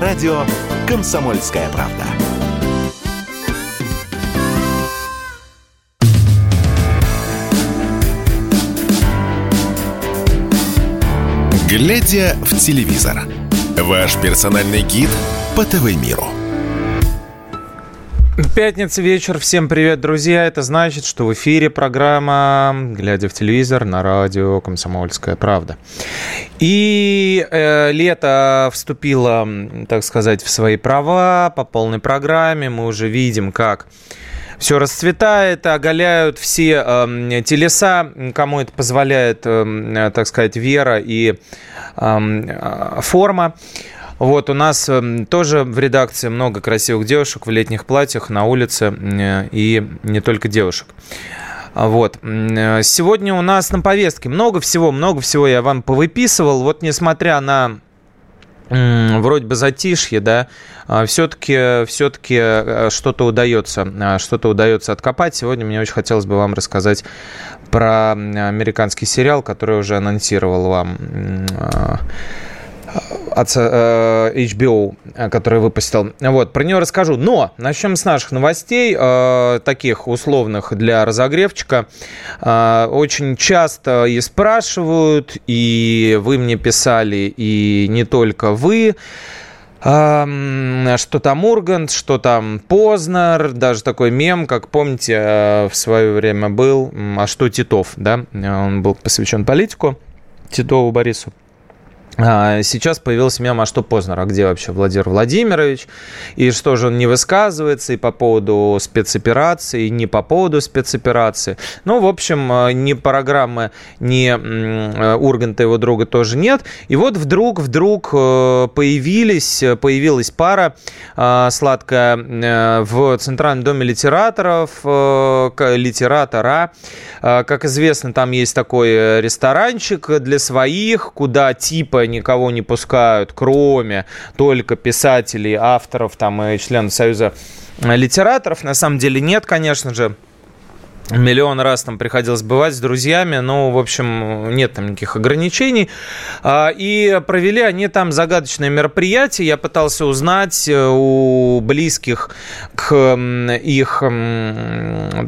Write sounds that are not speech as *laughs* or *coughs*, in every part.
радио «Комсомольская правда». Глядя в телевизор. Ваш персональный гид по ТВ-миру. Пятница вечер. Всем привет, друзья. Это значит, что в эфире программа «Глядя в телевизор» на радио «Комсомольская правда». И э, лето вступило, так сказать, в свои права по полной программе. Мы уже видим, как все расцветает, оголяют все э, телеса, кому это позволяет, э, так сказать, вера и э, форма. Вот, у нас эм, тоже в редакции много красивых девушек в летних платьях на улице, и не только девушек. Вот. Э, сегодня у нас на повестке много всего, много всего я вам повыписывал. Вот несмотря на вроде бы затишье, да, все-таки а, все-таки э, что-то удается, что-то удается откопать. Сегодня мне очень хотелось бы вам рассказать про американский сериал, который уже анонсировал вам от э, HBO, который выпустил. Вот, про нее расскажу. Но начнем с наших новостей, э, таких условных для разогревчика. Э, очень часто и спрашивают, и вы мне писали, и не только вы, что там Ургант, что там Познер, даже такой мем, как помните, э, в свое время был, а что Титов, да, он был посвящен политику, Титову Борису. А, сейчас появился мем, а что Познер, а где вообще Владимир Владимирович, и что же он не высказывается и по поводу спецоперации, и не по поводу спецоперации. Ну, в общем, а, ни программы, ни а, Урганта его друга тоже нет. И вот вдруг, вдруг появились, появилась пара сладкая в Центральном доме литераторов, литератора. Как известно, там есть такой ресторанчик для своих, куда типа никого не пускают, кроме только писателей, авторов там, и членов Союза литераторов. На самом деле нет, конечно же. Миллион раз там приходилось бывать с друзьями, но, в общем, нет там никаких ограничений. А, и провели они там загадочное мероприятие. Я пытался узнать э, у близких к их,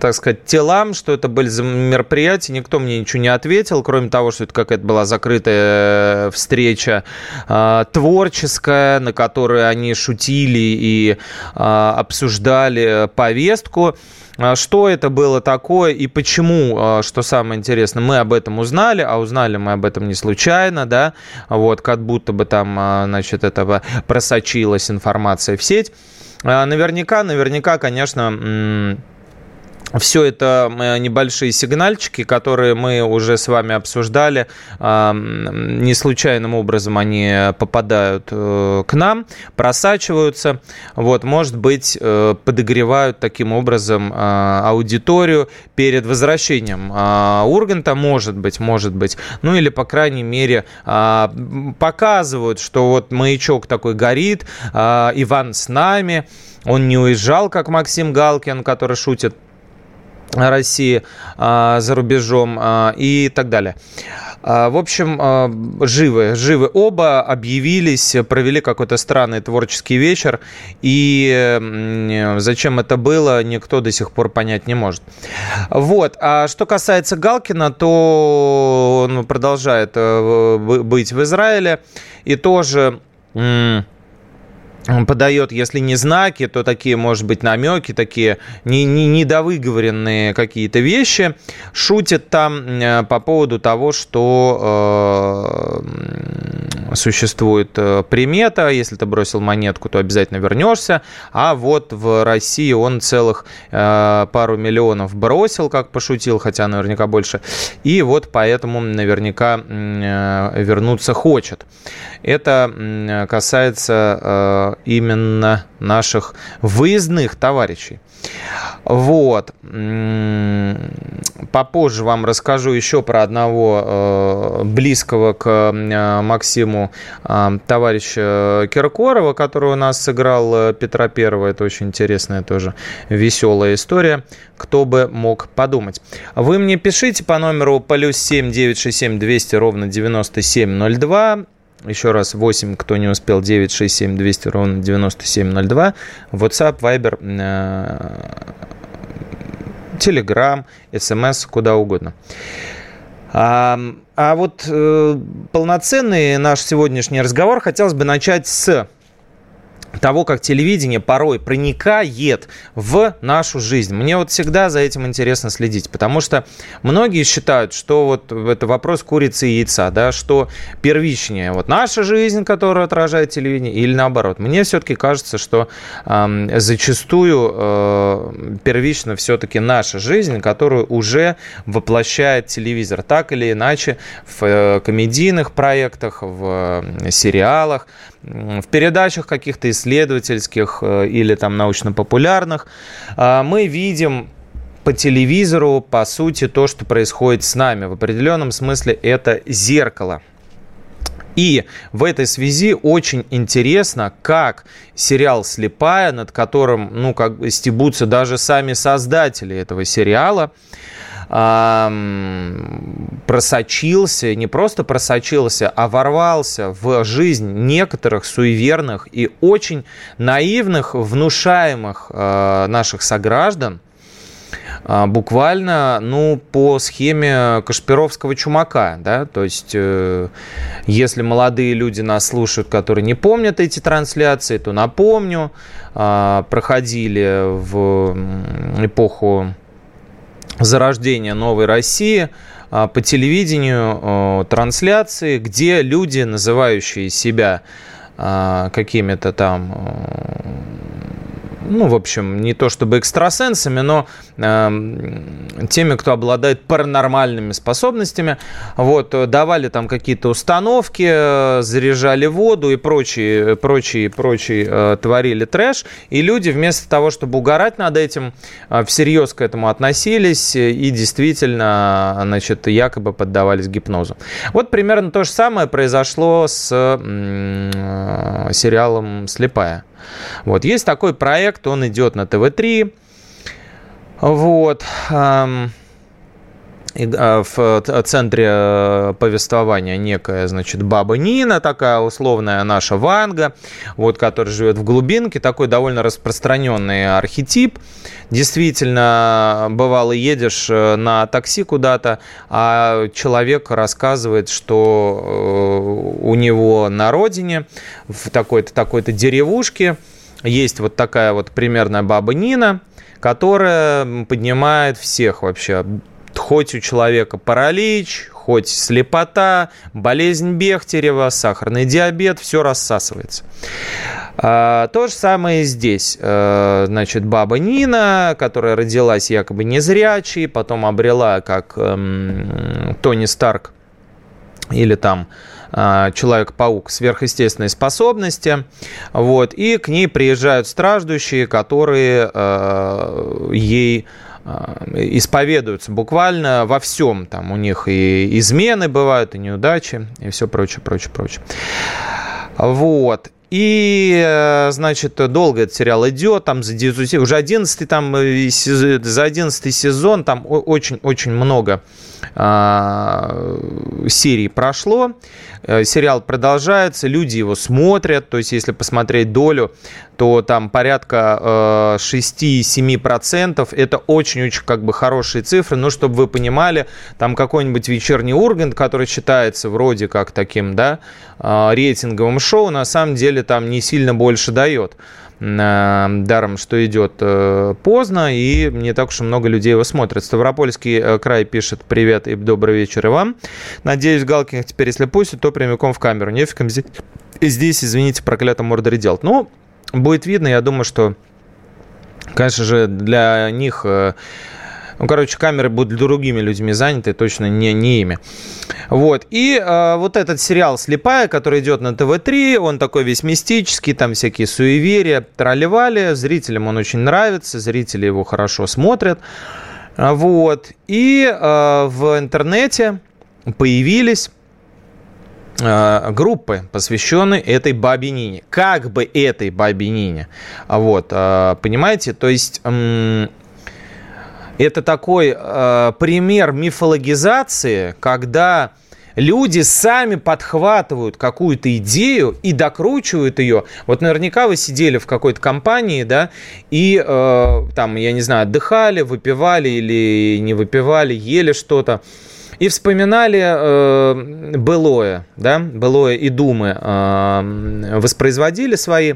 так сказать, телам, что это были за мероприятия. Никто мне ничего не ответил, кроме того, что это какая-то была закрытая э, встреча а, творческая, на которой они шутили и а, обсуждали повестку. А что это было такое и почему, а, что самое интересное, мы об этом узнали, а узнали мы об этом не случайно, да, вот, как будто бы там, а, значит, этого просочилась информация в сеть. Наверняка, наверняка, конечно, все это небольшие сигнальчики, которые мы уже с вами обсуждали. Не случайным образом они попадают э, к нам, просачиваются. Вот, может быть, э, подогревают таким образом аудиторию перед возвращением Урганта, может быть, может быть. Ну или, по крайней мере, показывают, что вот маячок такой горит, Иван с нами, он не уезжал, как Максим Галкин, который шутит России а, за рубежом а, и так далее. А, в общем, живы, живы оба, объявились, провели какой-то странный творческий вечер, и зачем это было, никто до сих пор понять не может. Вот, а что касается Галкина, то он продолжает э, быть в Израиле, и тоже подает, если не знаки, то такие, может быть, намеки, такие не, не, недовыговоренные какие-то вещи. Шутит там э, по поводу того, что э, существует э, примета, если ты бросил монетку, то обязательно вернешься, а вот в России он целых э, пару миллионов бросил, как пошутил, хотя наверняка больше, и вот поэтому наверняка э, вернуться хочет. Это касается э, именно наших выездных товарищей. Вот. Попозже вам расскажу еще про одного э, близкого к э, Максиму товарища Киркорова, который у нас сыграл Петра Первого. Это очень интересная тоже веселая история. Кто бы мог подумать. Вы мне пишите по номеру плюс 7 967 200 ровно 9702 Еще раз, 8, кто не успел, 967 200 ровно 9702. WhatsApp, Viber, Telegram, SMS, куда угодно. А, а вот э, полноценный наш сегодняшний разговор хотелось бы начать с того, как телевидение порой проникает в нашу жизнь. Мне вот всегда за этим интересно следить, потому что многие считают, что вот это вопрос курицы и яйца, да, что первичнее вот наша жизнь, которая отражает телевидение, или наоборот. Мне все-таки кажется, что э, зачастую э, первично все-таки наша жизнь, которую уже воплощает телевизор, так или иначе в э, комедийных проектах, в э, сериалах, в передачах каких-то исследовательских э, или там научно-популярных, а, мы видим по телевизору, по сути, то, что происходит с нами. В определенном смысле это зеркало. И в этой связи очень интересно, как сериал «Слепая», над которым, ну, как стебутся даже сами создатели этого сериала, просочился, не просто просочился, а ворвался в жизнь некоторых суеверных и очень наивных, внушаемых э, наших сограждан, э, буквально, ну, по схеме Кашпировского чумака, да, то есть, э, если молодые люди нас слушают, которые не помнят эти трансляции, то напомню, проходили в эпоху зарождения новой России а, по телевидению трансляции, где люди, называющие себя а, какими-то там ну, в общем, не то чтобы экстрасенсами, но э, теми, кто обладает паранормальными способностями, вот, давали там какие-то установки, э, заряжали воду и прочие, прочие, прочие э, творили трэш, и люди вместо того, чтобы угорать над этим, э, всерьез к этому относились и действительно, значит, якобы поддавались гипнозу. Вот примерно то же самое произошло с э, сериалом «Слепая». Вот. Есть такой проект, он идет на ТВ-3. Вот. А, в центре э, повествования некая, значит, баба Нина, такая условная наша Ванга, вот, которая живет в глубинке, такой довольно распространенный архетип. Действительно, бывало, едешь э, на такси куда-то, а человек рассказывает, что э, у него на родине, в такой-то такой-то деревушке, есть вот такая вот примерная баба Нина, которая поднимает всех вообще хоть у человека паралич, хоть слепота, болезнь Бехтерева, сахарный диабет, все рассасывается. А, то же самое и здесь. А, значит, баба Нина, которая родилась якобы незрячей, потом обрела, как эм, Тони Старк или там а, Человек-паук сверхъестественные способности. Вот, и к ней приезжают страждущие, которые ей исповедуются буквально во всем. Там у них и измены бывают, и неудачи, и все прочее, прочее, прочее. Вот. И, э, значит, долго этот сериал идет, там за 9, уже 11 там, э, за 11 сезон, там очень-очень много а, серий прошло. Э, сериал продолжается, люди его смотрят. То есть, если посмотреть долю, то там порядка 6-7%. Это очень-очень как бы хорошие цифры. Но чтобы вы понимали, там какой-нибудь вечерний Ургант, который считается вроде как таким, да, рейтинговым шоу, на самом деле там не сильно больше дает даром, что идет э, поздно, и не так уж и много людей его смотрят. Ставропольский э, край пишет «Привет и добрый вечер и вам». Надеюсь, Галкин теперь, если пустит, то прямиком в камеру. Нефиг здесь, здесь извините, проклятом мордоре делать. Ну, будет видно, я думаю, что, конечно же, для них э, ну, короче, камеры будут другими людьми заняты, точно не, не ими. Вот. И э, вот этот сериал «Слепая», который идет на ТВ-3, он такой весь мистический, там всякие суеверия, тролливали. Зрителям он очень нравится, зрители его хорошо смотрят. Вот. И э, в интернете появились э, группы, посвященные этой бабе Нине. Как бы этой бабе Нине. Вот, понимаете? То есть это такой э, пример мифологизации, когда люди сами подхватывают какую-то идею и докручивают ее. Вот наверняка вы сидели в какой-то компании, да, и э, там, я не знаю, отдыхали, выпивали или не выпивали, ели что-то. И вспоминали э, былое, да, былое и думы э, воспроизводили свои.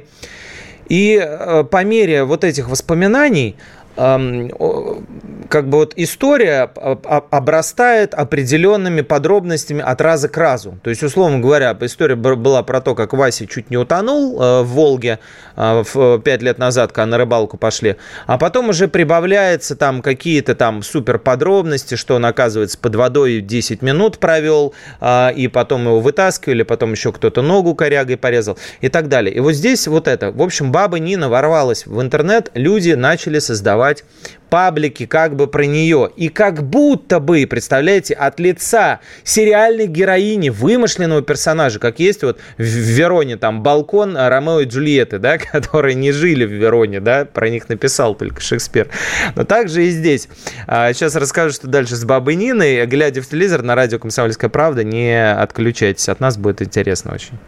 И э, по мере вот этих воспоминаний как бы вот история обрастает определенными подробностями от раза к разу. То есть, условно говоря, история была про то, как Вася чуть не утонул э, в Волге э, пять лет назад, когда на рыбалку пошли, а потом уже прибавляется там какие-то там супер подробности, что он, оказывается, под водой 10 минут провел, э, и потом его вытаскивали, потом еще кто-то ногу корягой порезал и так далее. И вот здесь вот это. В общем, баба Нина ворвалась в интернет, люди начали создавать создавать паблики как бы про нее. И как будто бы, представляете, от лица сериальной героини, вымышленного персонажа, как есть вот в Вероне там балкон Ромео и Джульетты, да, *laughs* которые не жили в Вероне, да, про них написал только Шекспир. Но также и здесь. Сейчас а, расскажу, что дальше с Бабой Ниной. Глядя в телевизор на радио «Комсомольская правда», не отключайтесь. От нас будет интересно очень.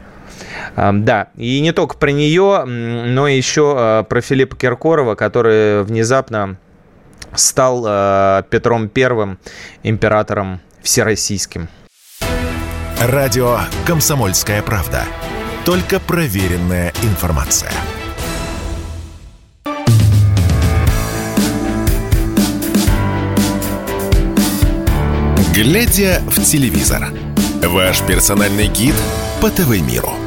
Да, и не только про нее, но еще а, про Филиппа Киркорова, который внезапно стал а, Петром Первым императором всероссийским. Радио «Комсомольская правда». Только проверенная информация. Глядя в телевизор. Ваш персональный гид по ТВ-миру.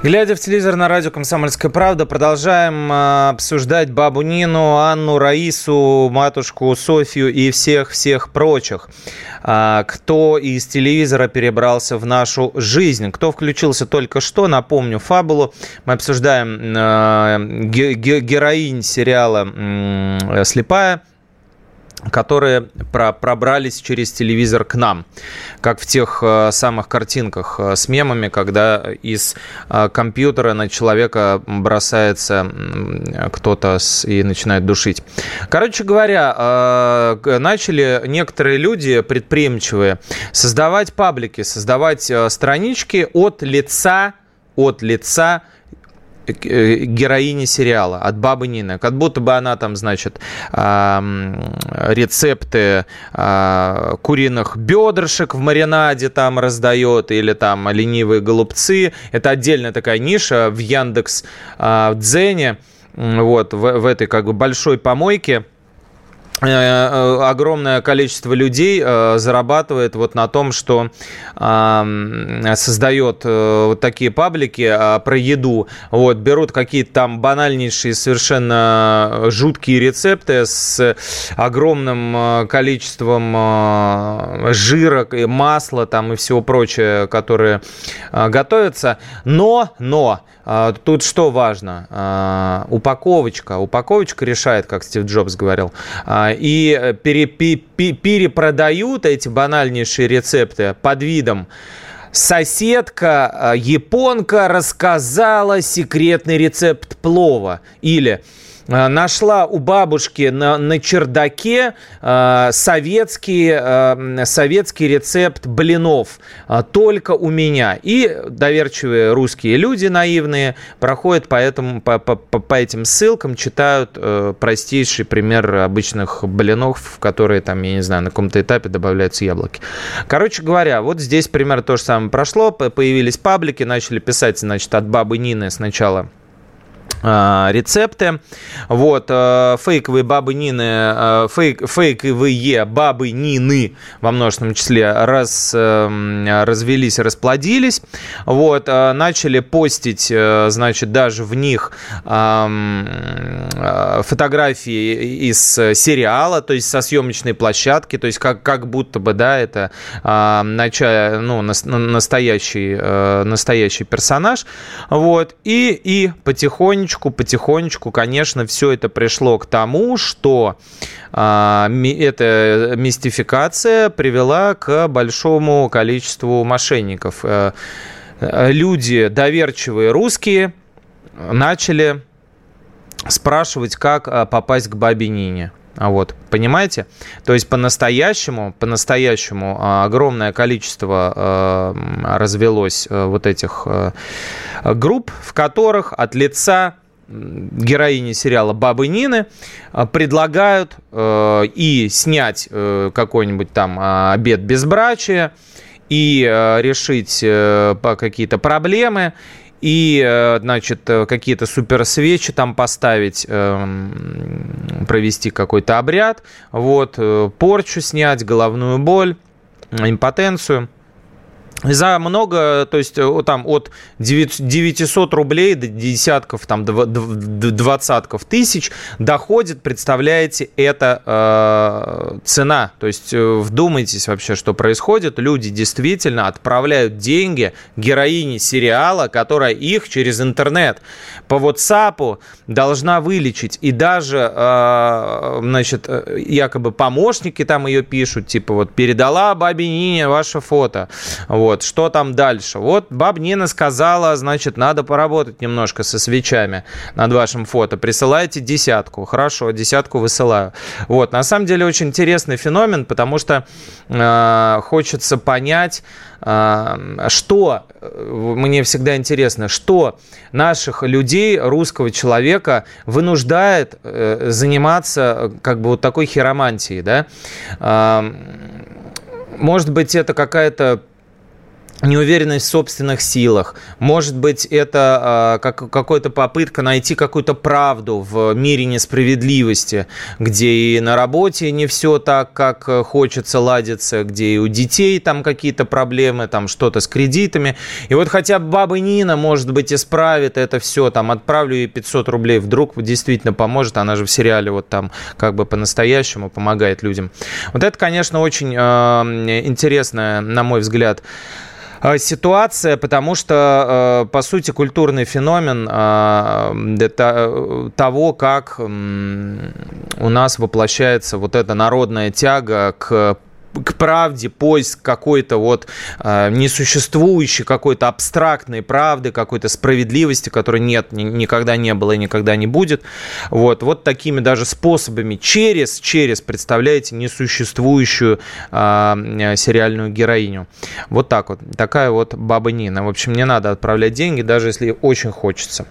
Глядя в телевизор на радио «Комсомольская правда», продолжаем э, обсуждать бабу Нину, Анну, Раису, матушку Софию и всех-всех прочих. Э, кто из телевизора перебрался в нашу жизнь, кто включился только что, напомню фабулу. Мы обсуждаем э, ге- героинь сериала «Слепая», которые про пробрались через телевизор к нам, как в тех э, самых картинках э, с мемами, когда из э, компьютера на человека бросается кто-то и начинает душить. Короче говоря, начали некоторые люди предприимчивые создавать паблики, создавать странички от лица от лица Э, героини сериала, от бабы Нины. Как будто бы она там, значит, рецепты а, куриных бедрышек в маринаде там раздает, или там ленивые голубцы. Это отдельная такая ниша в Яндекс а, в Дзене, вот, в, в этой как бы большой помойке Э, э, огромное количество людей э, зарабатывает вот на том, что создает вот такие паблики про еду. Вот, берут какие-то там банальнейшие, совершенно жуткие рецепты с огромным количеством жира, масла там и всего прочего, которые готовятся. Но, но, тут что важно? Упаковочка. Упаковочка решает, как Стив Джобс говорил и э, пере, перепродают эти банальнейшие рецепты под видом соседка э, японка рассказала секретный рецепт плова или нашла у бабушки на, на чердаке э, советский, э, советский рецепт блинов. Э, только у меня. И доверчивые русские люди наивные проходят по, этому, по, по, по этим ссылкам, читают э, простейший пример обычных блинов, в которые там, я не знаю, на каком-то этапе добавляются яблоки. Короче говоря, вот здесь пример то же самое прошло. Появились паблики, начали писать, значит, от бабы Нины сначала рецепты. Вот, а, фейковые бабы Нины, а, фейк, фейковые бабы Нины во множественном числе раз, развелись, расплодились. Вот, начали постить, значит, даже в них фотографии из сериала, то есть со съемочной площадки, то есть как, как будто бы, да, это начало, ну, настоящий, настоящий персонаж. Вот, и, и потихоньку потихонечку, потихонечку, конечно, все это пришло к тому, что а, эта мистификация привела к большому количеству мошенников. А, люди, доверчивые русские, начали спрашивать, как попасть к бабе Нине. Вот, понимаете? То есть по-настоящему, по-настоящему а, огромное количество э, развелось э, вот этих групп, в которых от лица героини сериала «Бабы Нины» предлагают и снять э, какой-нибудь там обед безбрачия, и решить э, какие-то проблемы, и, э, значит, э, какие-то суперсвечи там поставить, эм, провести какой-то обряд, вот, э, порчу снять, головную боль, импотенцию – за много, то есть там от 900 рублей до десятков, там, двадцатков тысяч доходит, представляете, это э, цена. То есть вдумайтесь вообще, что происходит. Люди действительно отправляют деньги героине сериала, которая их через интернет по WhatsApp должна вылечить. И даже, э, значит, якобы помощники там ее пишут, типа вот передала бабе Нине ваше фото. Вот вот, что там дальше? Вот баб Нина сказала, значит, надо поработать немножко со свечами над вашим фото. Присылайте десятку. Хорошо, десятку высылаю. Вот, на самом деле очень интересный феномен, потому что э, хочется понять, э, что, мне всегда интересно, что наших людей, русского человека вынуждает э, заниматься как бы вот такой хиромантией, да? Э, может быть, это какая-то неуверенность в собственных силах. Может быть, это э, как, какая-то попытка найти какую-то правду в мире несправедливости, где и на работе не все так, как хочется ладиться, где и у детей там какие-то проблемы, там что-то с кредитами. И вот хотя бы баба Нина, может быть, исправит это все, там отправлю ей 500 рублей, вдруг действительно поможет, она же в сериале вот там как бы по-настоящему помогает людям. Вот это, конечно, очень э, интересная, на мой взгляд, ситуация, потому что, э, по сути, культурный феномен э, того, как у нас воплощается вот эта народная тяга к к правде, поиск какой-то вот э, несуществующей, какой-то абстрактной правды, какой-то справедливости, которой нет, ни, никогда не было и никогда не будет. Вот, вот такими даже способами через, через, представляете, несуществующую э, сериальную героиню. Вот так вот. Такая вот баба Нина. В общем, не надо отправлять деньги, даже если очень хочется.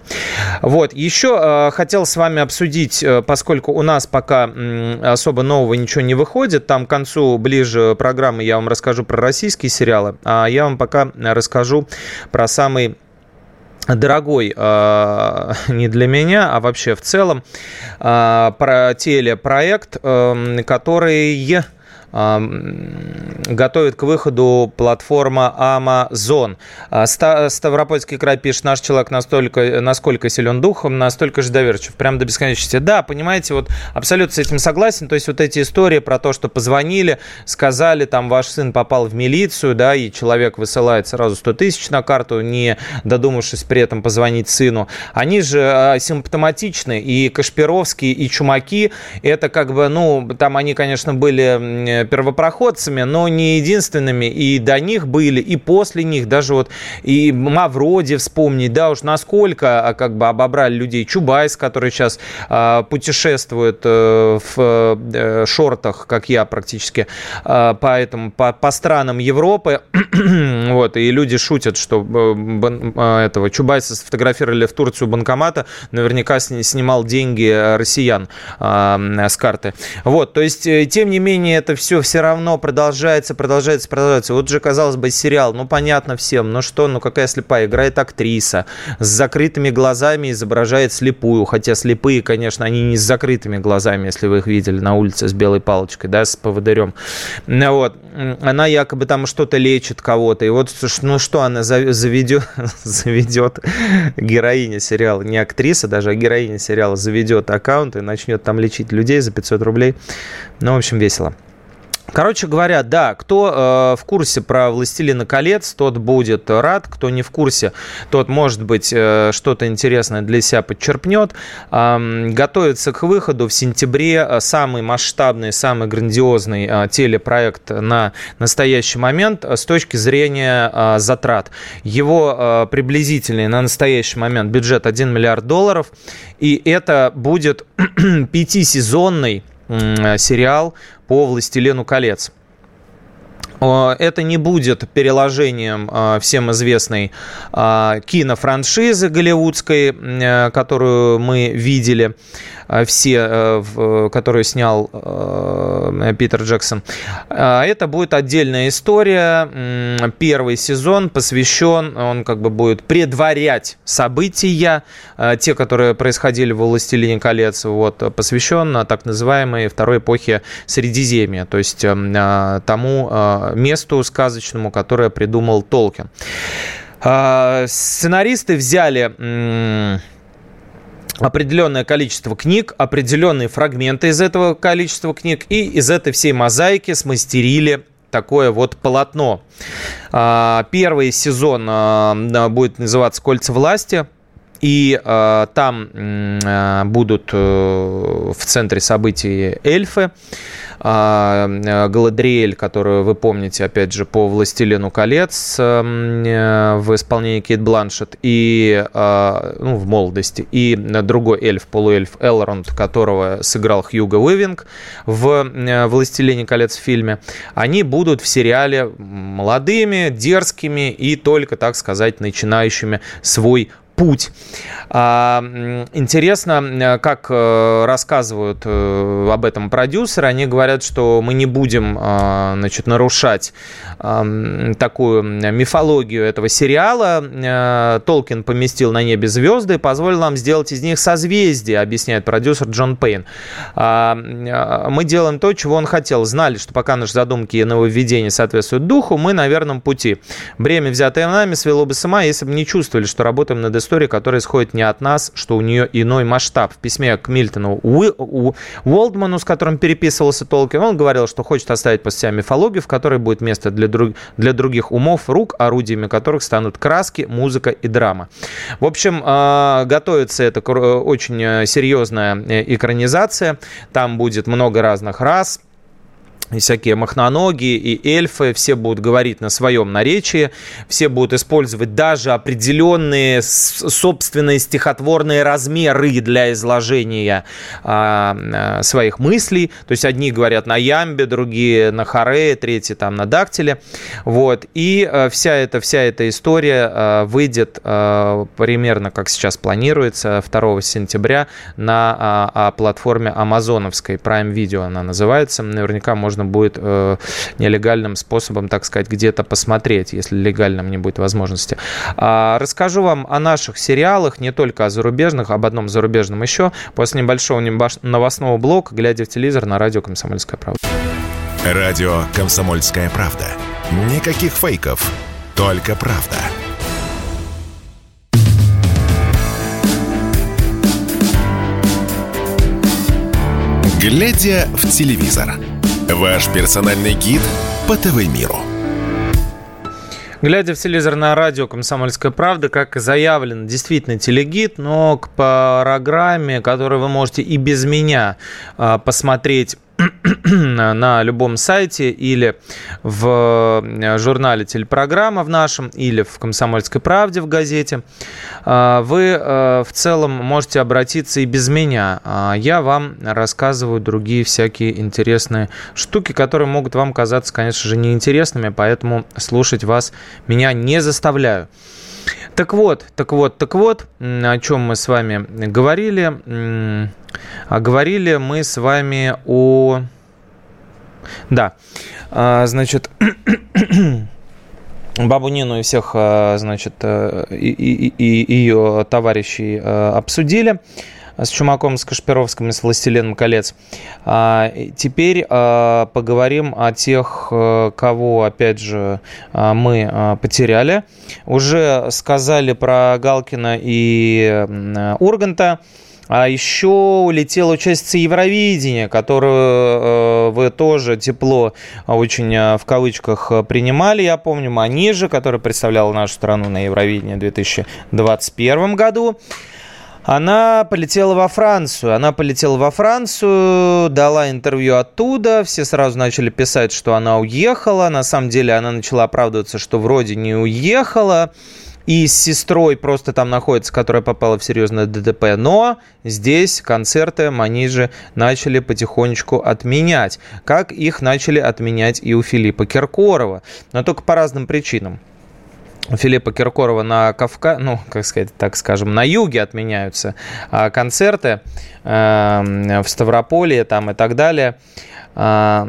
Вот. Еще э, хотел с вами обсудить, э, поскольку у нас пока э, особо нового ничего не выходит, там к концу ближе же программы я вам расскажу про российские сериалы, а я вам пока расскажу про самый дорогой э, *laughs* не для меня, а вообще в целом э, про телепроект, э, который готовит к выходу платформа Amazon. А, Ставропольский край пишет, наш человек настолько, насколько силен духом, настолько же доверчив, прям до бесконечности. Да, понимаете, вот абсолютно с этим согласен. То есть вот эти истории про то, что позвонили, сказали, там, ваш сын попал в милицию, да, и человек высылает сразу 100 тысяч на карту, не додумавшись при этом позвонить сыну. Они же а, симптоматичны, и Кашпировские, и Чумаки, это как бы, ну, там они, конечно, были первопроходцами, но не единственными. И до них были, и после них, даже вот и Мавроди вспомнить, да, уж насколько а, как бы обобрали людей. Чубайс, который сейчас э, путешествует э, в э, шортах, как я практически, э, по, этому, по, по странам Европы. *clears throat* вот, и люди шутят, что э, этого Чубайса сфотографировали в Турцию банкомата, наверняка снимал деньги россиян э, с карты. Вот, то есть, э, тем не менее, это все все все равно продолжается, продолжается, продолжается. Вот же, казалось бы, сериал, ну, понятно всем, ну что, ну, какая слепая, играет актриса, с закрытыми глазами изображает слепую, хотя слепые, конечно, они не с закрытыми глазами, если вы их видели на улице с белой палочкой, да, с поводырем. Ну, вот, она якобы там что-то лечит кого-то, и вот, ну, что она заведет, заведет *laughs* героиня сериала, не актриса даже, а героиня сериала заведет аккаунт и начнет там лечить людей за 500 рублей. Ну, в общем, весело. Короче говоря, да, кто э, в курсе про «Властелина колец», тот будет рад, кто не в курсе, тот, может быть, э, что-то интересное для себя подчерпнет. Э, готовится к выходу в сентябре э, самый масштабный, самый грандиозный э, телепроект на настоящий момент э, с точки зрения э, затрат. Его э, приблизительный на настоящий момент бюджет 1 миллиард долларов, и это будет *clears throat* пятисезонный сериал по «Властелину колец». Это не будет переложением всем известной кинофраншизы голливудской, которую мы видели Э, все, э, которые снял э, Питер Джексон. А это будет отдельная история. Первый сезон посвящен, он как бы будет предварять события, те, которые происходили в «Властелине колец», вот, посвящен так называемой второй эпохе Средиземья, то есть тому месту сказочному, которое придумал Толкин. Сценаристы взяли определенное количество книг, определенные фрагменты из этого количества книг, и из этой всей мозаики смастерили такое вот полотно. А, первый сезон а, будет называться «Кольца власти», и э, там э, будут э, в центре событий эльфы. А, э, Галадриэль, которую вы помните, опять же, по «Властелину колец» э, в исполнении Кейт Бланшет, и э, ну, в молодости, и другой эльф, полуэльф Элронд, которого сыграл Хьюго Уивинг в «Властелине колец» фильме, они будут в сериале молодыми, дерзкими и только, так сказать, начинающими свой путь. А, интересно, как э, рассказывают э, об этом продюсеры. Они говорят, что мы не будем значит, нарушать такую мифологию этого сериала. Э, Толкин поместил на небе звезды и позволил нам сделать из них созвездие, объясняет продюсер Джон Пейн. А, мы делаем то, чего он хотел. Знали, что пока наши задумки и нововведения соответствуют духу, мы на верном пути. Бремя, взятое нами, свело бы сама, если бы не чувствовали, что работаем над историей, которая исходит не от нас, что у нее иной масштаб. В письме к Мильтону Уолдману, с которым переписывался Толкин, он говорил, что хочет оставить после себя мифологию, в которой будет место для, друг, для других умов, рук, орудиями которых станут краски, музыка и драма. В общем, а, готовится это очень э, серьезная э, экранизация. Там будет много разных рас, и всякие махноногие и эльфы, все будут говорить на своем наречии, все будут использовать даже определенные собственные стихотворные размеры для изложения а, своих мыслей. То есть одни говорят на ямбе, другие на харе, третьи там на дактиле. Вот. И а, вся, эта, вся эта история а, выйдет а, примерно, как сейчас планируется, 2 сентября на а, платформе амазоновской Prime Video она называется. Наверняка можно можно будет э, нелегальным способом, так сказать, где-то посмотреть, если легальным не будет возможности. А, расскажу вам о наших сериалах, не только о зарубежных, об одном зарубежном еще, после небольшого новостного блока, глядя в телевизор на радио «Комсомольская правда». Радио «Комсомольская правда». Никаких фейков, только правда. Глядя в телевизор. Ваш персональный гид по ТВ-миру. Глядя в телевизор на радио «Комсомольская правда», как заявлено, действительно телегид, но к программе, которую вы можете и без меня а, посмотреть на любом сайте или в э, журнале телепрограмма в нашем, или в «Комсомольской правде» в газете, а, вы э, в целом можете обратиться и без меня. А я вам рассказываю другие всякие интересные штуки, которые могут вам казаться, конечно же, неинтересными, поэтому слушать вас меня не заставляю. Так вот, так вот, так вот, о чем мы с вами говорили. А говорили мы с вами о... Да, а, значит, *coughs* Бабу Нину и всех, а, значит, э, и, и, и ее товарищей э, обсудили с Чумаком, с Кашпировским с «Властелином колец». А, теперь а, поговорим о тех, э, кого, опять же, а, мы потеряли. Уже сказали про Галкина и Урганта. А еще улетела участница Евровидения, которую э, вы тоже тепло очень в кавычках принимали, я помню, Манижа, которая представляла нашу страну на Евровидении в 2021 году. Она полетела во Францию. Она полетела во Францию, дала интервью оттуда. Все сразу начали писать, что она уехала. На самом деле она начала оправдываться, что вроде не уехала. и с сестрой просто там находится, которая попала в серьезное ДТП. Но здесь концерты манижи начали потихонечку отменять, как их начали отменять и у Филиппа Киркорова, но только по разным причинам. Филиппа Киркорова на Кавка, ну, как сказать, так скажем, на юге отменяются а, концерты э, в Ставрополе там и так далее. А,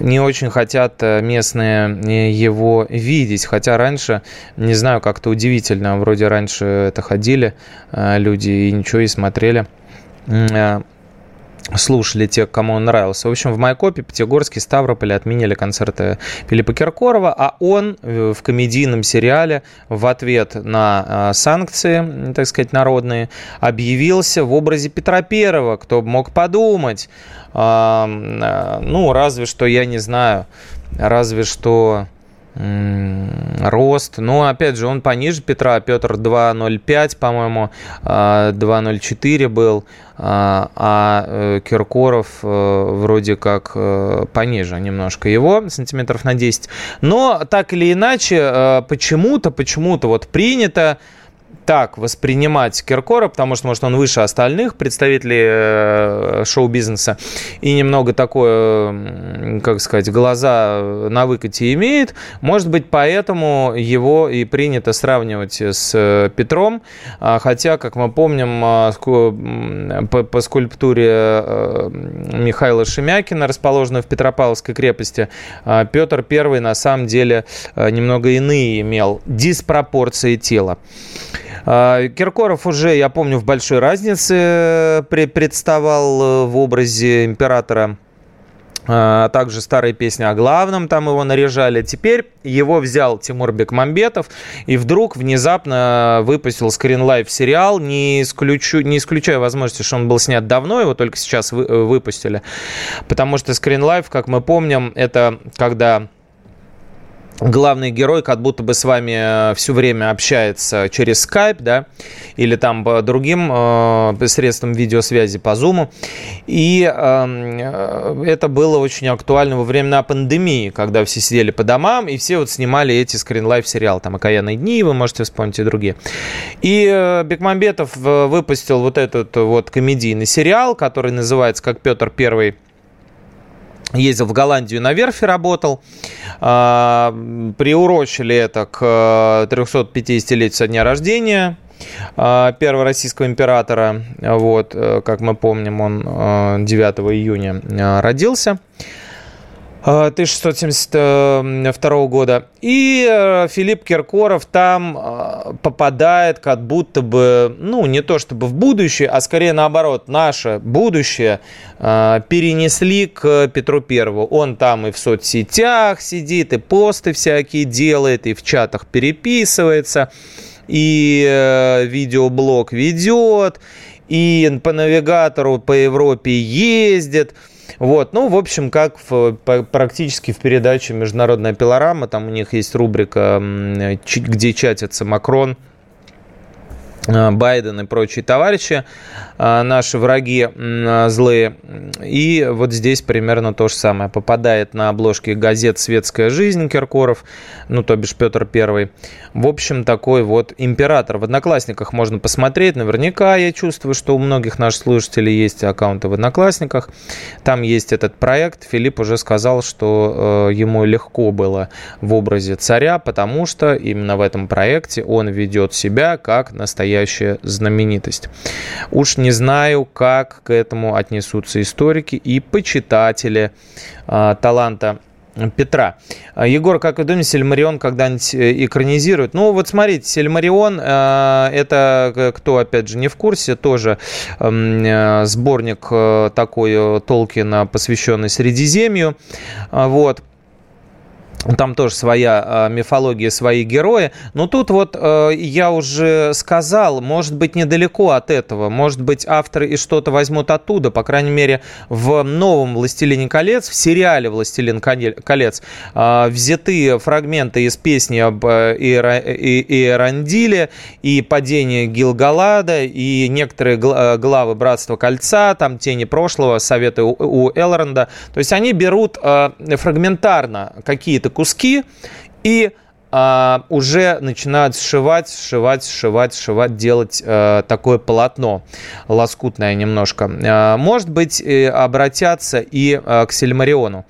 не очень хотят местные его видеть, хотя раньше, не знаю, как-то удивительно, вроде раньше это ходили э, люди и ничего и смотрели э, слушали те, кому он нравился. В общем, в Майкопе, Пятигорске, Ставрополе отменили концерты Филиппа Киркорова, а он э, в комедийном сериале в ответ на э, санкции, так сказать, народные, объявился в образе Петра Первого. Кто мог подумать? Э, ну, разве что, я не знаю, разве что рост. Но, опять же, он пониже Петра. Петр 2.05, по-моему, 2.04 был. А, а э, Киркоров э, вроде как э, пониже немножко его, сантиметров на 10. Но так или иначе, почему-то, почему-то вот принято так воспринимать Киркора, потому что, может, он выше остальных представителей э, шоу-бизнеса и немного такое, как сказать, глаза на выкате имеет. Может быть, поэтому его и принято сравнивать с э, Петром, а, хотя, как мы помним, а, по скульптуре э, Михаила Шемякина, расположенной в Петропавловской крепости, а, Петр I на самом деле немного иные имел диспропорции тела. А, Киркоров уже, я помню, в большой разнице э, представал э, в образе императора а также старые песни о главном, там его наряжали. Теперь его взял Тимур Бекмамбетов и вдруг внезапно выпустил скринлайв сериал, не, исключу, не исключая возможности, что он был снят давно, его только сейчас э, выпустили. Потому что скринлайв, как мы помним, это когда главный герой как будто бы с вами э, все время общается через Skype, да, или там по другим э, средствам видеосвязи по Zoom. И эм, э, это было очень актуально во времена пандемии, когда все сидели по домам, и все вот снимали эти скринлайв сериалы, там «Окаянные дни», вы можете вспомнить и другие. И э, Бекмамбетов э, выпустил вот этот вот комедийный сериал, который называется «Как Петр Первый ездил в Голландию на верфи работал. А, приурочили это к 350-летию со дня рождения а, первого российского императора. Вот, э, как мы помним, он 9 э, июня э, родился. 1672 года. И э, Филипп Киркоров там э, попадает как будто бы, ну, не то чтобы в будущее, а скорее наоборот, наше будущее э, перенесли к Петру Первому. Он там и в соцсетях сидит, и посты всякие делает, и в чатах переписывается, и видеоблог ведет, и по навигатору по Европе ездит – вот, ну, в общем, как в, практически в передаче «Международная пилорама», там у них есть рубрика, где чатится Макрон, Байден и прочие товарищи. А, наши враги злые. И вот здесь примерно то же самое. Попадает на обложки газет «Светская жизнь» Киркоров, ну, то бишь Петр Первый. В общем, такой вот император. В Одноклассниках можно посмотреть. Наверняка я чувствую, что у многих наших слушателей есть аккаунты в Одноклассниках. Там есть этот проект. Филипп уже сказал, что э, ему легко было в образе царя, потому что именно в этом проекте он ведет себя как настоящая знаменитость. Уж не знаю, как к этому отнесутся историки и почитатели э, таланта Петра. А, Егор, как вы думаете, Сельмарион когда-нибудь э, экранизируют? Ну, вот смотрите, Сельмарион, э, это, кто, опять же, не в курсе, тоже э, сборник такой Толкина, посвященный Средиземью. Вот. Там тоже своя э, мифология, свои герои. Но тут вот э, я уже сказал, может быть, недалеко от этого. Может быть, авторы и что-то возьмут оттуда. По крайней мере, в новом «Властелине колец», в сериале «Властелин колец» э, взяты фрагменты из песни об э, Иерандиле и падении Гилгалада, и некоторые э, главы «Братства кольца», там «Тени прошлого», «Советы у, Элронда». То есть они берут э, фрагментарно какие-то куски и а, уже начинают сшивать, сшивать, сшивать, сшивать, делать а, такое полотно лоскутное немножко. А, может быть, обратятся и а, к Сильмариону.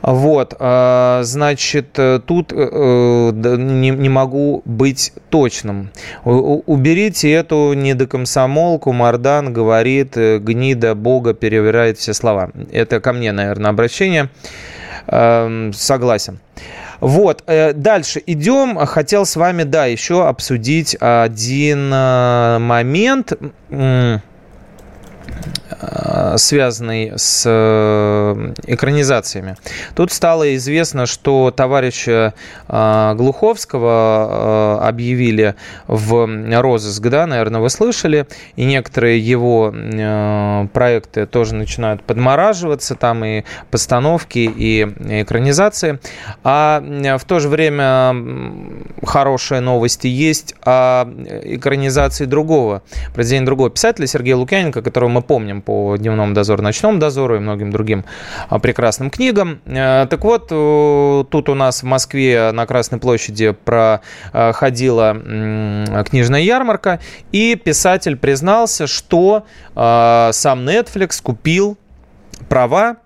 Вот, значит, тут не, не могу быть точным. Уберите эту недокомсомолку, Мардан говорит, гнида Бога перевирает все слова. Это ко мне, наверное, обращение. Согласен. Вот, э, дальше идем. Хотел с вами, да, еще обсудить один э, момент. Э, связанный с э, экранизациями. Тут стало известно, что товарища э, Глуховского объявили в розыск, да, наверное, вы слышали, и некоторые его проекты тоже начинают подмораживаться, там и постановки, и экранизации. А в то же время хорошие новости есть о экранизации другого, произведения другого писателя Сергея Лукьяненко, которого мы помним по «Дневному дозору», «Ночному дозору» и многим другим а, прекрасным книгам. Э, так вот, э, тут у нас в Москве на Красной площади проходила книжная ярмарка, и писатель признался, что э, сам Netflix купил права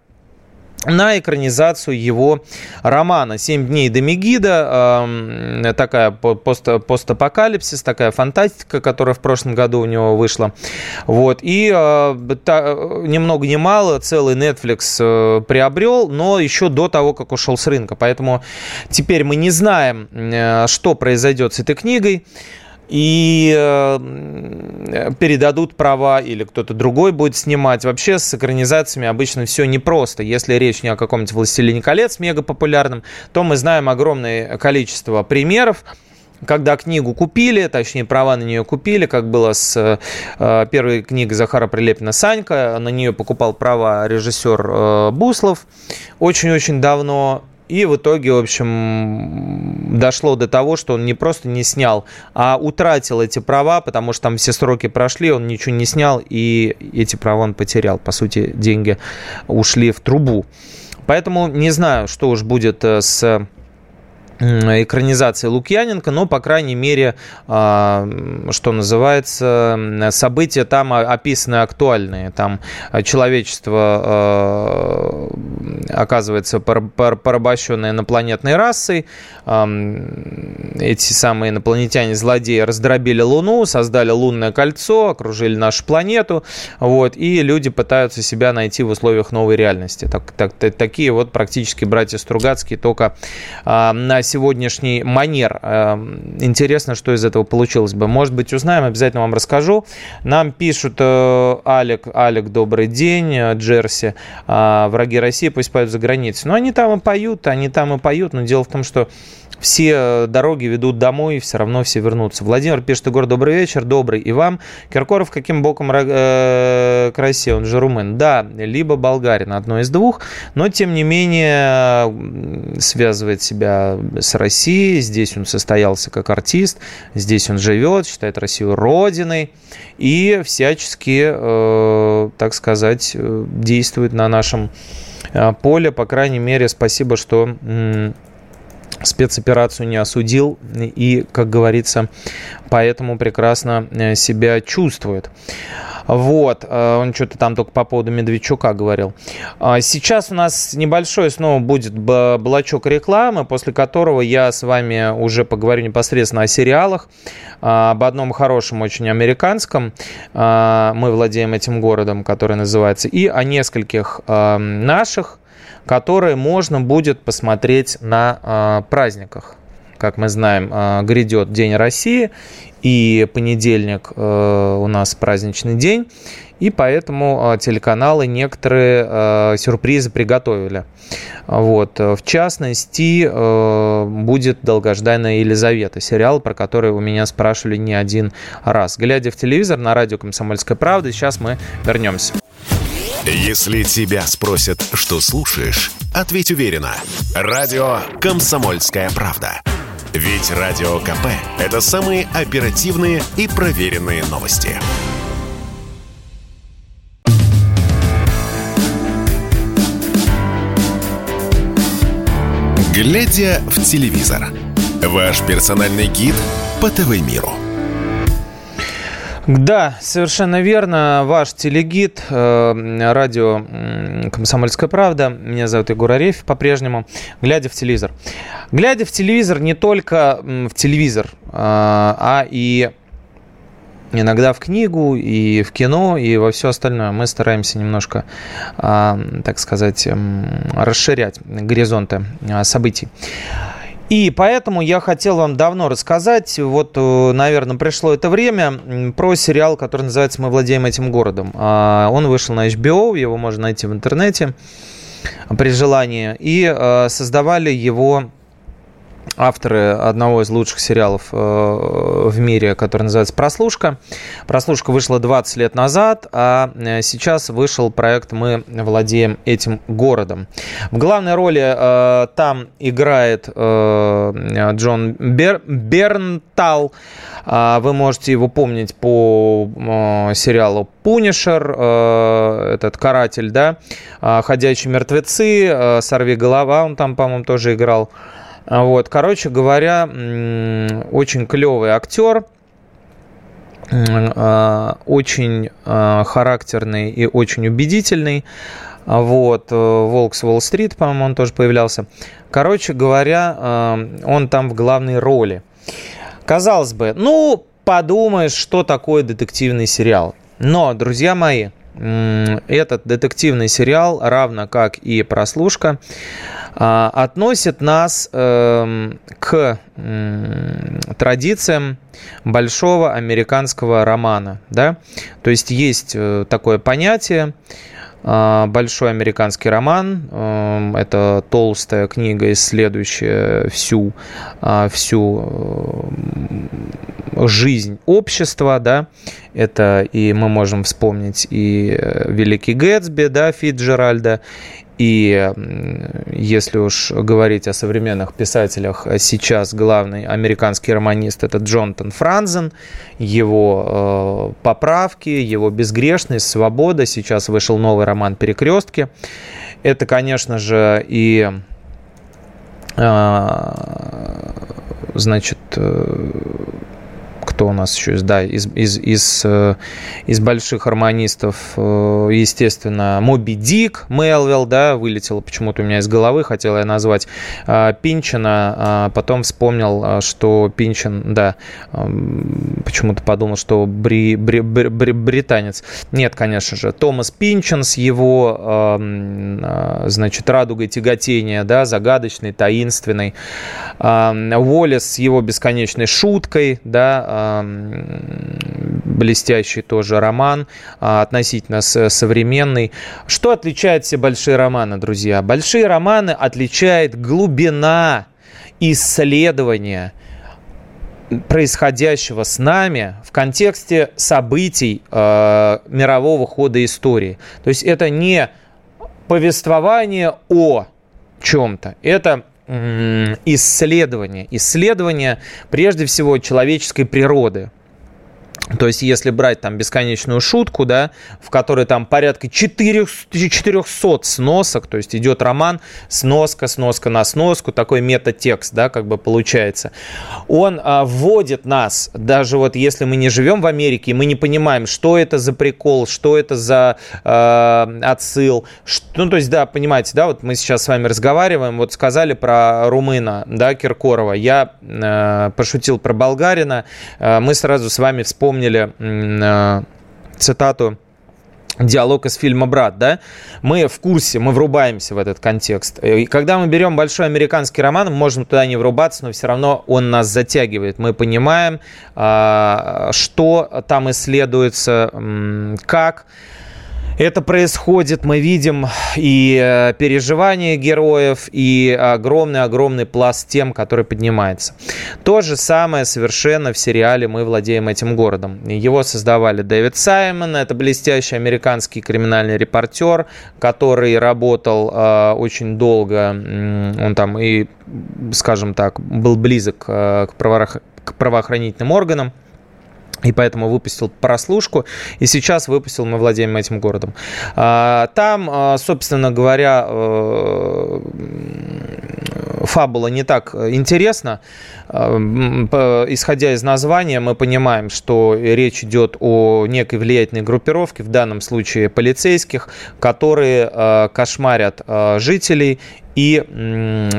на экранизацию его романа «Семь дней до Мегида». Такая пост, постапокалипсис, такая фантастика, которая в прошлом году у него вышла. Вот. И э, та, ни много ни мало целый Netflix э, приобрел, но еще до того, как ушел с рынка. Поэтому теперь мы не знаем, э, что произойдет с этой книгой и э, передадут права или кто-то другой будет снимать. Вообще с экранизациями обычно все непросто. Если речь не о каком-нибудь «Властелине колец» мега популярном, то мы знаем огромное количество примеров, когда книгу купили, точнее, права на нее купили, как было с э, первой книгой Захара Прилепина «Санька», на нее покупал права режиссер э, Буслов очень-очень давно, и в итоге, в общем, дошло до того, что он не просто не снял, а утратил эти права, потому что там все сроки прошли, он ничего не снял, и эти права он потерял. По сути, деньги ушли в трубу. Поэтому не знаю, что уж будет э, с экранизации Лукьяненко, но, по крайней мере, а, что называется, события там описаны актуальные. Там человечество а, оказывается порабощенное инопланетной расой. Эти самые инопланетяне-злодеи раздробили Луну, создали лунное кольцо, окружили нашу планету, вот, и люди пытаются себя найти в условиях новой реальности. Так, так, такие вот практически братья Стругацкие, только на сегодняшний манер. Эм, интересно, что из этого получилось бы. Может быть, узнаем, обязательно вам расскажу. Нам пишут э, Алек, Алек, добрый день, э, Джерси, а, враги России пусть поют за границей. Но они там и поют, они там и поют, но дело в том, что все дороги ведут домой, все равно все вернутся. Владимир пишет, Егор, добрый вечер, добрый и вам. Киркоров каким боком э, к России, он же румын? Да, либо болгарин, одно из двух, но тем не менее связывает себя с Россией, здесь он состоялся как артист, здесь он живет, считает Россию родиной и всячески, э, так сказать, э, действует на нашем э, поле, по крайней мере, спасибо, что спецоперацию не осудил и, как говорится, поэтому прекрасно э, себя чувствует. Вот, э, он что-то там только по поводу Медведчука говорил. А сейчас у нас небольшой снова будет блочок рекламы, после которого я с вами уже поговорю непосредственно о сериалах, а, об одном хорошем, очень американском, а, мы владеем этим городом, который называется, и о нескольких наших которые можно будет посмотреть на э, праздниках. Как мы знаем, э, грядет День России, и понедельник э, у нас праздничный день, и поэтому э, телеканалы некоторые э, сюрпризы приготовили. Вот. В частности, э, будет долгожданная Елизавета, сериал, про который у меня спрашивали не один раз. Глядя в телевизор на радио «Комсомольская правда», сейчас мы вернемся. Если тебя спросят, что слушаешь, ответь уверенно. Радио «Комсомольская правда». Ведь Радио КП – это самые оперативные и проверенные новости. Глядя в телевизор – Ваш персональный гид по ТВ-миру. Да, совершенно верно. Ваш телегид, э, радио «Комсомольская правда». Меня зовут Егор Арефь по-прежнему. Глядя в телевизор. Глядя в телевизор, не только в телевизор, э, а и иногда в книгу, и в кино, и во все остальное. Мы стараемся немножко, э, так сказать, расширять горизонты событий. И поэтому я хотел вам давно рассказать, вот, э, наверное, пришло это время, про сериал, который называется «Мы владеем этим городом». А, он вышел на HBO, его можно найти в интернете при желании. И э, создавали его авторы одного из лучших сериалов э, в мире, который называется «Прослушка». «Прослушка» вышла 20 лет назад, а э, сейчас вышел проект «Мы владеем этим городом». В главной роли э, там играет Джон Бер... Бернтал. А, вы можете его помнить по сериалу «Пунишер», этот «Каратель», да, «Ходячие мертвецы», «Сорви голова», он там, по-моему, тоже играл. А вот, короче говоря, очень клевый актер, а, очень а, характерный и очень убедительный. Вот, э, Волк с Уолл-стрит, по-моему, он тоже появлялся. Короче говоря, он там в главной роли. Казалось бы, ну, подумаешь, что такое детективный сериал. Но, друзья мои, этот детективный сериал, равно как и прослушка, а, относит нас эм, к традициям большого американского романа. Да? То есть есть э, такое понятие, большой американский роман. Эм, это толстая книга, исследующая всю, а, всю э, жизнь общества, да, это и мы можем вспомнить и э, Великий Гэтсби, да, Фитджеральда, и если уж говорить о современных писателях, сейчас главный американский романист это Джонатан Франзен, его э, поправки, его безгрешность, свобода. Сейчас вышел новый роман «Перекрестки». Это, конечно же, и э, значит, э, кто у нас еще есть, да, из, из, из, э, из больших harmonистов, э, естественно, Моби Дик, Мелвилл, да, вылетело почему-то у меня из головы, хотел я назвать э, Пинчина, а потом вспомнил, что Пинчин, да, почему-то подумал, что бри, бри, бри, бри, британец. Нет, конечно же, Томас Пинчин с его, значит, радугой тяготения, да, загадочной, таинственной, Уоллес с его бесконечной шуткой, да, блестящий тоже роман, а, относительно современный. Что отличает все большие романы, друзья? Большие романы отличает глубина исследования происходящего с нами в контексте событий э, мирового хода истории. То есть это не повествование о чем-то, это исследования. Исследования, прежде всего, человеческой природы. То есть, если брать там бесконечную шутку, да, в которой там порядка 400, 400 сносок, то есть идет роман, сноска, сноска на сноску, такой метатекст, да, как бы получается. Он а, вводит нас, даже вот если мы не живем в Америке, мы не понимаем, что это за прикол, что это за а, отсыл, что, ну, то есть, да, понимаете, да, вот мы сейчас с вами разговариваем, вот сказали про румына, да, Киркорова, я а, пошутил про болгарина, а, мы сразу с вами вспомнили вспомнили э, цитату диалог из фильма «Брат», да, мы в курсе, мы врубаемся в этот контекст. И когда мы берем большой американский роман, мы можем туда не врубаться, но все равно он нас затягивает. Мы понимаем, а, что там исследуется, как, это происходит, мы видим и э, переживания героев, и огромный-огромный пласт тем, который поднимается. То же самое совершенно в сериале «Мы владеем этим городом». Его создавали Дэвид Саймон, это блестящий американский криминальный репортер, который работал э, очень долго, он там и, скажем так, был близок э, к, правоох... к правоохранительным органам и поэтому выпустил прослушку, и сейчас выпустил «Мы владеем этим городом». А, там, а, собственно говоря, э, фабула не так интересна. Исходя из названия, мы понимаем, что речь идет о некой влиятельной группировке, в данном случае полицейских, которые кошмарят жителей и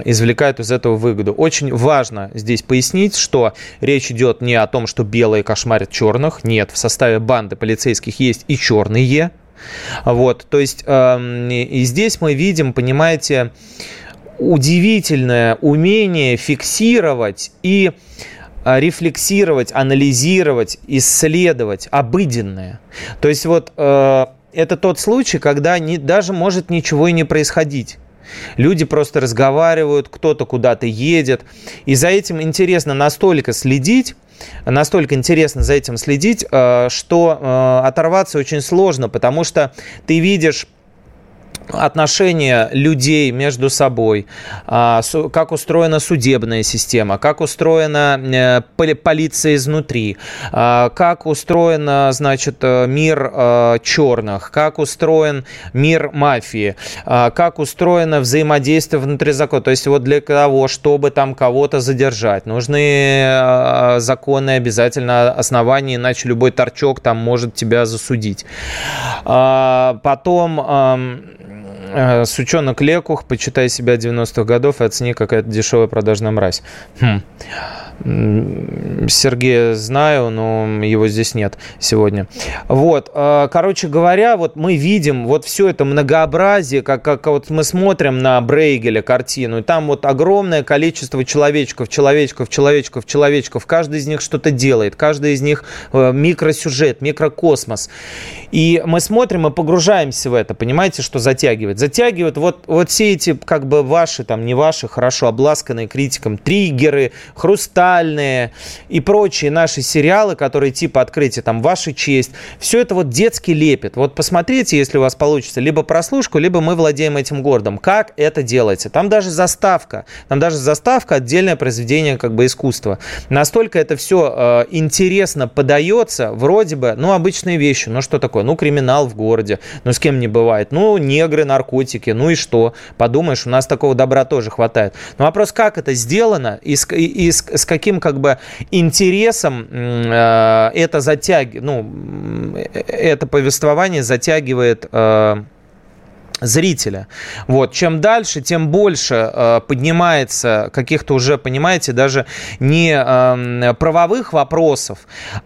извлекают из этого выгоду. Очень важно здесь пояснить, что речь идет не о том, что белые кошмарят черных. Нет, в составе банды полицейских есть и черные. Вот, то есть э, и здесь мы видим, понимаете, удивительное умение фиксировать и а, рефлексировать, анализировать, исследовать обыденное. То есть вот э, это тот случай, когда не, даже может ничего и не происходить. Люди просто разговаривают, кто-то куда-то едет. И за этим интересно настолько следить, настолько интересно за этим следить, э, что э, оторваться очень сложно, потому что ты видишь отношения людей между собой, а, как устроена судебная система, как устроена э, полиция изнутри, а, как устроен, значит, э, мир э, черных, как устроен мир мафии, а, как устроено взаимодействие внутри закона. То есть вот для того, чтобы там кого-то задержать, нужны законы обязательно основания, иначе любой торчок там может тебя засудить. Потом сучонок лекух, почитай себя 90-х годов и оцени, какая-то дешевая продажная мразь. Хм. Сергея знаю, но его здесь нет сегодня. Вот, э, короче говоря, вот мы видим вот все это многообразие, как, как вот мы смотрим на Брейгеля картину, и там вот огромное количество человечков, человечков, человечков, человечков, каждый из них что-то делает, каждый из них э, микросюжет, микрокосмос. И мы смотрим и погружаемся в это, понимаете, что затягивает? Затягивает вот, вот все эти, как бы ваши, там, не ваши, хорошо обласканные критиком, триггеры, хруста «Криминальные» и прочие наши сериалы, которые типа «Открытие», там «Ваша честь», все это вот детский лепет. Вот посмотрите, если у вас получится, либо прослушку, либо мы владеем этим городом. Как это делается? Там даже заставка, там даже заставка отдельное произведение как бы искусства. Настолько это все э, интересно подается, вроде бы, ну, обычные вещи. Ну, что такое? Ну, криминал в городе. Ну, с кем не бывает? Ну, негры, наркотики. Ну и что? Подумаешь, у нас такого добра тоже хватает. Но вопрос, как это сделано и с, и, и с, с каким как бы интересом э, это затягивает, ну, э, это повествование затягивает э, зрителя. Вот. Чем дальше, тем больше э, поднимается каких-то уже, понимаете, даже не э, правовых вопросов,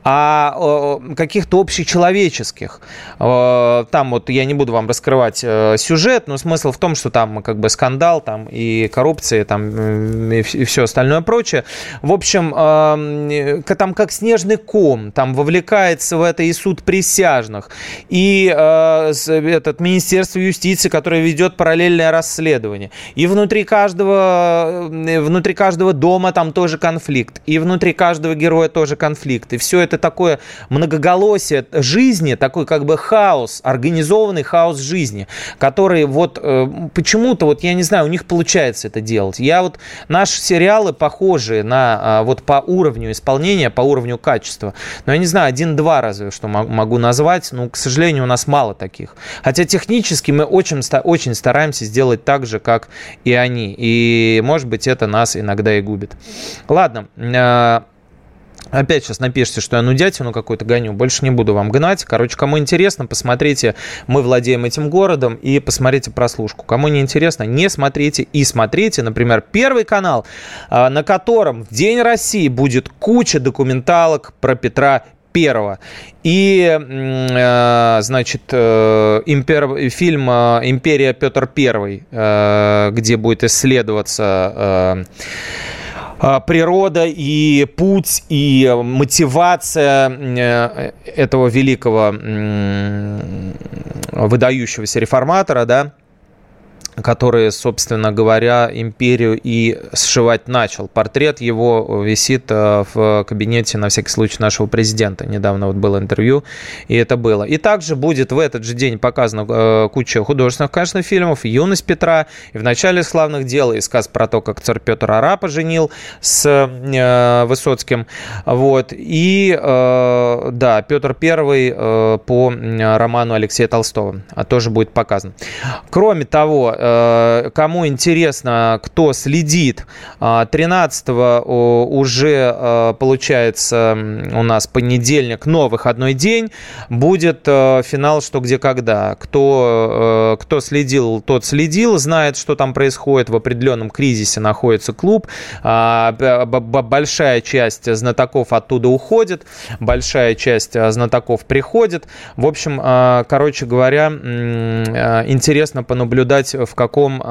а э, каких-то общечеловеческих. Э, там вот я не буду вам раскрывать э, сюжет, но смысл в том, что там как бы скандал, там и коррупция, там и, и все остальное прочее. В общем, э, там как снежный ком, там вовлекается в это и суд присяжных, и э, этот Министерство юстиции полиции, которая ведет параллельное расследование. И внутри каждого, э, внутри каждого дома там тоже конфликт. И внутри каждого героя тоже конфликт. И все это такое многоголосие жизни, такой как бы хаос, организованный хаос жизни, который вот э, почему-то, вот я не знаю, у них получается это делать. Я вот, наши сериалы похожи на а, вот по уровню исполнения, по уровню качества. Но я не знаю, один-два разве что могу назвать. Но, к сожалению, у нас мало таких. Хотя технически мы очень очень, очень стараемся сделать так же, как и они. И, может быть, это нас иногда и губит. Ладно. Э, опять сейчас напишите, что я нудятину какую-то гоню. Больше не буду вам гнать. Короче, кому интересно, посмотрите «Мы владеем этим городом» и посмотрите прослушку. Кому не интересно, не смотрите и смотрите. Например, Первый канал, э, на котором в День России будет куча документалок про Петра первого. И, э, значит, э, импер, фильм э, «Империя Петр Первый», где будет исследоваться природа и путь и мотивация этого великого выдающегося реформатора, да, который, собственно говоря, империю и сшивать начал. Портрет его висит э, в кабинете, на всякий случай, нашего президента. Недавно вот было интервью, и это было. И также будет в этот же день показана э, куча художественных, конечно, фильмов. «Юность Петра», и «В начале славных дел», и сказ про то, как царь Петр Арапа женил с э, Высоцким. Вот. И, да, Петр I по роману Алексея Толстого тоже будет показан. Кроме того, кому интересно, кто следит, 13 уже получается у нас понедельник, но выходной день, будет финал «Что, где, когда». Кто, кто следил, тот следил, знает, что там происходит. В определенном кризисе находится клуб. Большая часть знатоков оттуда уходит, большая часть знатоков приходит. В общем, короче говоря, интересно понаблюдать, в каком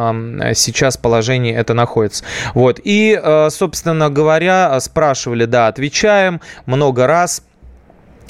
сейчас положении это находится. Вот. И, собственно говоря, спрашивали, да, отвечаем много раз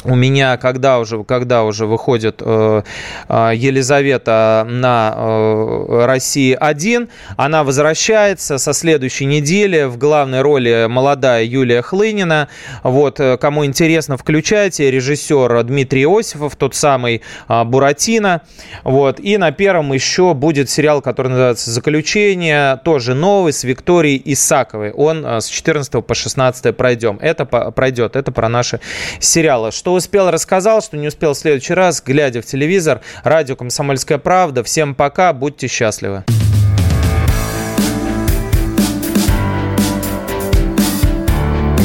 у меня, когда уже, когда уже выходит э, э Елизавета на э, России 1, она возвращается со следующей недели в главной роли молодая Юлия Хлынина. Вот, э, кому интересно, включайте. Режиссер Дмитрий Осипов, тот самый э, Буратино. Вот, и на первом еще будет сериал, который называется «Заключение», тоже новый, с Викторией Исаковой. Он э, с 14 по 16 пройдем. Это пройдет, это про наши сериалы. Что успел, рассказал, что не успел в следующий раз, глядя в телевизор. Радио «Комсомольская правда». Всем пока, будьте счастливы.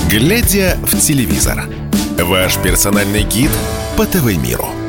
Глядя в телевизор. Ваш персональный гид по ТВ-миру.